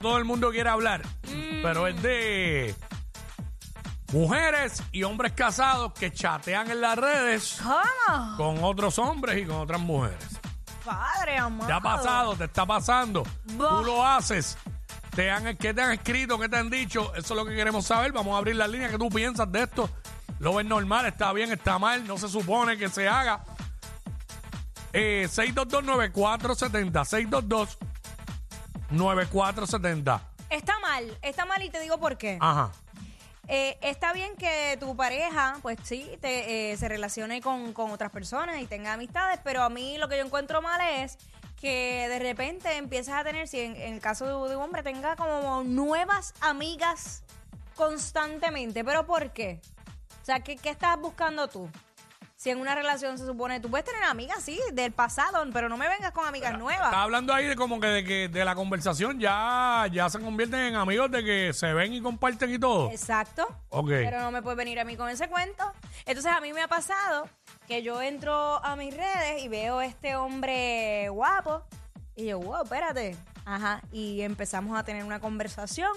Todo el mundo quiere hablar, pero es de mujeres y hombres casados que chatean en las redes ¿Cómo? con otros hombres y con otras mujeres. Padre, amado. ¿Te ha pasado? ¿Te está pasando? Bah. ¿Tú lo haces? ¿Te han, ¿Qué te han escrito? ¿Qué te han dicho? Eso es lo que queremos saber. Vamos a abrir la línea. ¿Qué tú piensas de esto? ¿Lo ves normal? ¿Está bien? ¿Está mal? ¿No se supone que se haga? Eh, 622-9470. 622-9470. Está mal, está mal y te digo por qué. Ajá. Eh, está bien que tu pareja, pues sí, te, eh, se relacione con, con otras personas y tenga amistades, pero a mí lo que yo encuentro mal es que de repente empiezas a tener, si en, en el caso de, de un hombre, tenga como nuevas amigas constantemente. ¿Pero por qué? O sea, ¿qué, qué estás buscando tú? Si en una relación se supone, tú puedes tener amigas, sí, del pasado, pero no me vengas con amigas nuevas. Está hablando ahí de como que de, que de la conversación ya, ya se convierten en amigos de que se ven y comparten y todo. Exacto. Ok. Pero no me puedes venir a mí con ese cuento. Entonces a mí me ha pasado que yo entro a mis redes y veo este hombre guapo y yo, wow, espérate. Ajá. Y empezamos a tener una conversación.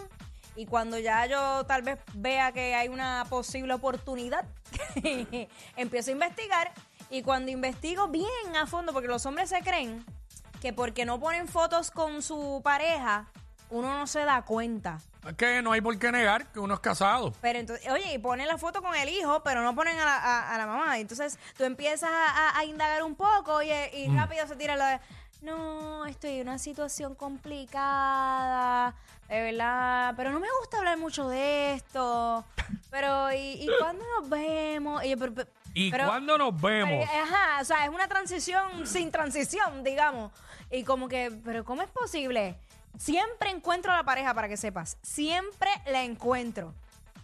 Y cuando ya yo tal vez vea que hay una posible oportunidad, empiezo a investigar. Y cuando investigo bien a fondo, porque los hombres se creen que porque no ponen fotos con su pareja, uno no se da cuenta. Es que no hay por qué negar que uno es casado. Pero entonces, oye, y ponen la foto con el hijo, pero no ponen a la, a- a la mamá. Entonces tú empiezas a, indagar un poco y Mm. rápido se tira lo de, no, estoy en una situación complicada, de verdad, pero no me gusta hablar mucho de esto. Pero, ¿y, y cuándo nos vemos? Y, pero- ¿Y pero- cuándo nos vemos? pero, Ajá, o sea, es una transición sin transición, digamos. Y como que, pero ¿cómo es posible? Siempre encuentro a la pareja, para que sepas. Siempre la encuentro.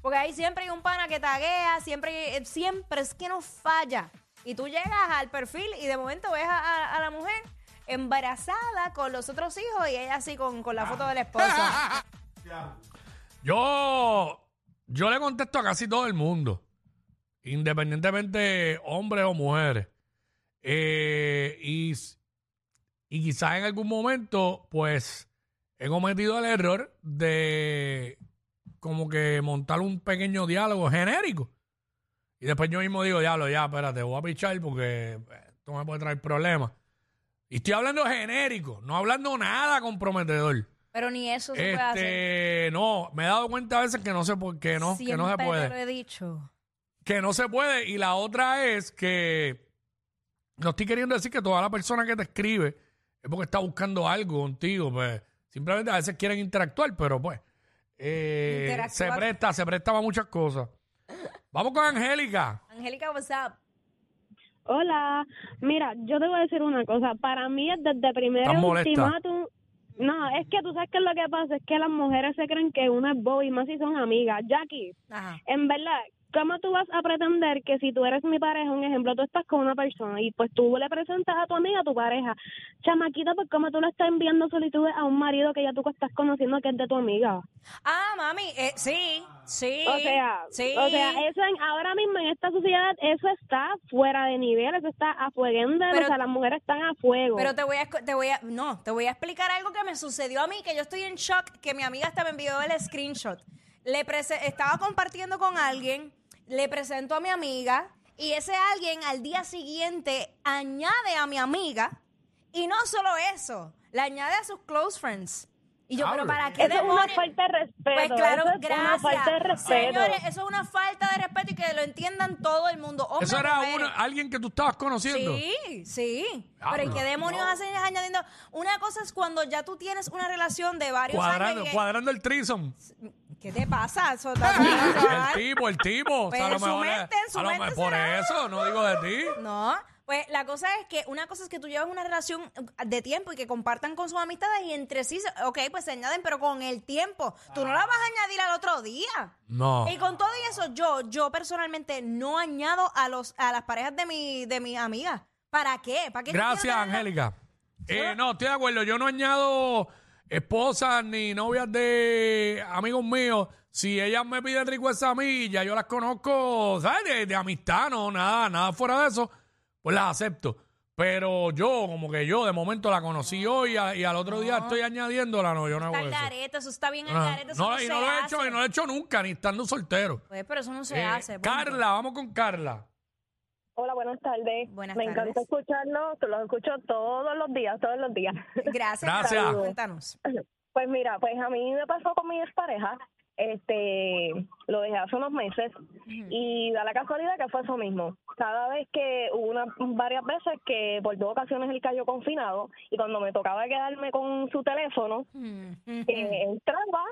Porque ahí siempre hay un pana que taguea, siempre, siempre es que no falla. Y tú llegas al perfil y de momento ves a, a- a la mujer embarazada con los otros hijos y ella así con, con la foto de la esposa. Yo, yo le contesto a casi todo el mundo, independientemente hombres o mujeres. Eh, y, y quizás en algún momento, pues, he cometido el error de como que montar un pequeño diálogo genérico. Y después yo mismo digo, diablo, ya, espérate, voy a pichar porque esto me puede traer problemas. Y estoy hablando genérico, no hablando nada comprometedor. Pero ni eso se puede hacer. Este, no, me he dado cuenta a veces que no se puede, que no, que no se Siempre te lo puede. he dicho. Que no se puede. Y la otra es que no estoy queriendo decir que toda la persona que te escribe es porque está buscando algo contigo, pues simplemente a veces quieren interactuar, pero pues eh, Interactuar. se presta, se presta para muchas cosas. Vamos con Angélica. Angélica, what's up? Hola, mira, yo te voy a decir una cosa. Para mí es desde primer ¿Estás molesta? ultimátum. No, es que tú sabes que lo que pasa es que las mujeres se creen que uno es bobo y más si son amigas. Jackie, Ajá. en verdad, ¿cómo tú vas a pretender que si tú eres mi pareja, un ejemplo, tú estás con una persona y pues tú le presentas a tu amiga a tu pareja? Chamaquita, pues cómo tú le estás enviando solicitudes a un marido que ya tú estás conociendo que es de tu amiga. Ah, mami, eh, sí, sí. O sea, sí. o sea, eso en, ahora mismo en esta sociedad, eso está fuera de nivel, eso está a o sea, las mujeres están a fuego. Pero te voy a, te voy a, no, te voy a explicar algo que me sucedió a mí, que yo estoy en shock, que mi amiga hasta me envió el screenshot. Le prese- estaba compartiendo con alguien, le presento a mi amiga, y ese alguien al día siguiente añade a mi amiga, y no solo eso, le añade a sus close friends. Y yo, pero. ¿para qué eso es una falta de respeto. Pues claro, eso es gracias. una falta de respeto. Señores, eso es una falta de respeto y que lo entiendan todo el mundo. Eso era uno- alguien que tú estabas conociendo. Sí, sí. Ah, Pero ¿y no. qué demonios hacen añadiendo? Una cosa es cuando ya tú tienes una relación de varios Cuadrando, años. cuadrando el trison. ¿Qué te pasa? Eso El tipo, el tipo. O sea, a Pero lo en su mejor es- mente, en su a lo mente mejor por será. eso, no digo de ti. No, Pues la cosa es que una cosa es que tú llevas una relación de tiempo y que compartan con sus amistades y entre sí, se- ok, pues se añaden, pero con el tiempo. Tú no la vas a añadir al otro día. No. Y con todo y eso, yo, yo personalmente no añado a los, a las parejas de mi, de mis amigas. ¿Para qué? ¿Para qué yo Gracias, quiero? Angélica. Eh, no, estoy de acuerdo. Yo no añado esposas ni novias de amigos míos. Si ellas me piden request a mí, ya yo las conozco, ¿sabes? De, de amistad, no, nada, nada fuera de eso, pues las acepto. Pero yo, como que yo, de momento la conocí hoy y, a- y al otro día estoy añadiéndola, no, yo no hago Está al eso. garete, eso está bien al No, garete, eso no, no, y se no lo he hace. hecho, y no lo he hecho nunca, ni estando soltero. Pues, pero eso no se Eh, hace. punto. Carla, vamos con Carla. Hola, buenas tardes. Buenas Me tardes. encanta escucharlo, te lo escucho todos los días, todos los días. Gracias. Gracias. Carla. Cuéntanos. Pues mira, pues a mí me pasó con mi expareja, este, lo dejé hace unos meses y da la casualidad que fue eso mismo. Cada vez que hubo una, varias veces que por dos ocasiones él cayó confinado y cuando me tocaba quedarme con su teléfono, eh, entraba,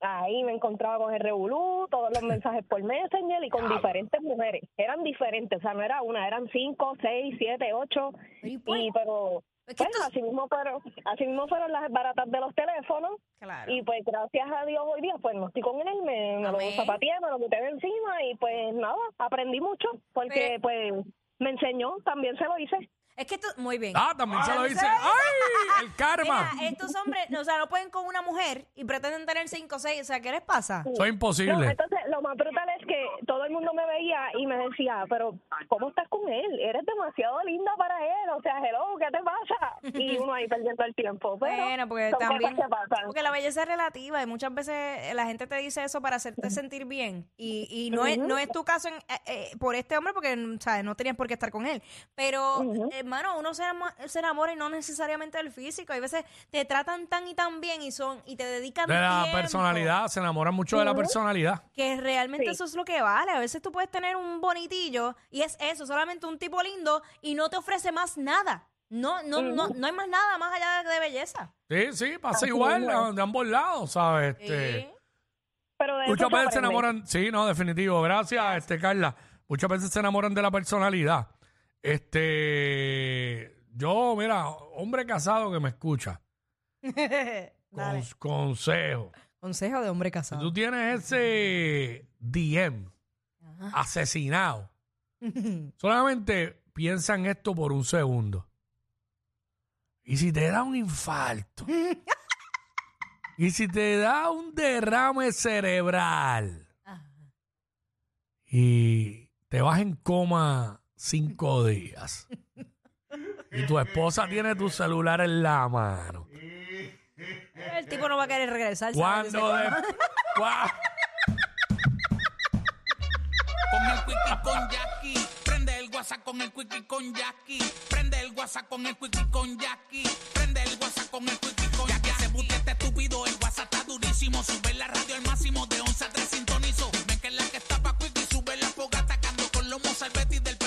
ahí me encontraba con el revolú, todos los mensajes por Messenger y con diferentes mujeres. Eran diferentes, o sea, no era una, eran cinco, seis, siete, ocho. ¿y Y pero, Es que esto- así mismo fueron, así mismo fueron las baratas de los teléfonos. Claro. Y pues gracias a Dios hoy día pues no estoy con él, me, me lo zapateé, me lo quité de encima y pues nada, aprendí mucho porque pues me enseñó, también se lo hice. Es que tú, muy bien. Ah, también se se lo dice. ¡Ay! El karma. Mira, estos hombres, o sea, no pueden con una mujer y pretenden tener cinco o seis. O sea, ¿qué les pasa? Soy No, imposible. entonces lo más brutal es que todo el mundo me veía y me decía, pero ¿cómo estás con él? Eres demasiado linda para él, o sea, hello, ¿qué te pasa? Y uno ahí perdiendo el tiempo. Pero Bueno, porque también. Porque la belleza es relativa y muchas veces la gente te dice eso para hacerte sentir bien. Y, y no, es, no es tu caso en- eh, eh, por este hombre porque ¿sabes? no tenías por qué estar con él. Pero, hermano, uno se, ama- se enamora y no necesariamente del físico. Hay veces te tratan tan y tan bien y son y te dedican De la tiempo, personalidad, se enamoran mucho de la personalidad. Que realmente Sí. eso es lo que vale. A veces tú puedes tener un bonitillo y es eso, solamente un tipo lindo y no te ofrece más nada. No, no, no, no hay más nada más allá de belleza. Sí, sí, pasa igual de, ambos lados, ¿sabes? Este, Sí. Pero de eso Muchas veces se enamoran, sí, no, definitivo. Gracias, este Carla. Muchas veces se enamoran de la personalidad. Este, yo, mira, hombre casado que me escucha, Dale. cons- consejo. Consejo de hombre Si casado. tú tienes ese DM asesinado, solamente piensa en esto por un segundo. Y si te da un infarto, y si te da un derrame cerebral, y te vas en coma cinco días, y tu esposa tiene tu celular en la mano, El tipo no va a querer regresar. ¿sabes? cuando de- cua- WhatsApp con el Quickie con Jackie. Prende el WhatsApp con el Quickie con Jackie. Prende el WhatsApp con el Quickie con Jackie. Ya que se busca este estúpido, el WhatsApp está durísimo. Sube la radio al máximo de 11 a 3 sintonizo. Dime que es la que está pa' Quickie. Sube la fogata, atacando con los mozalbetis del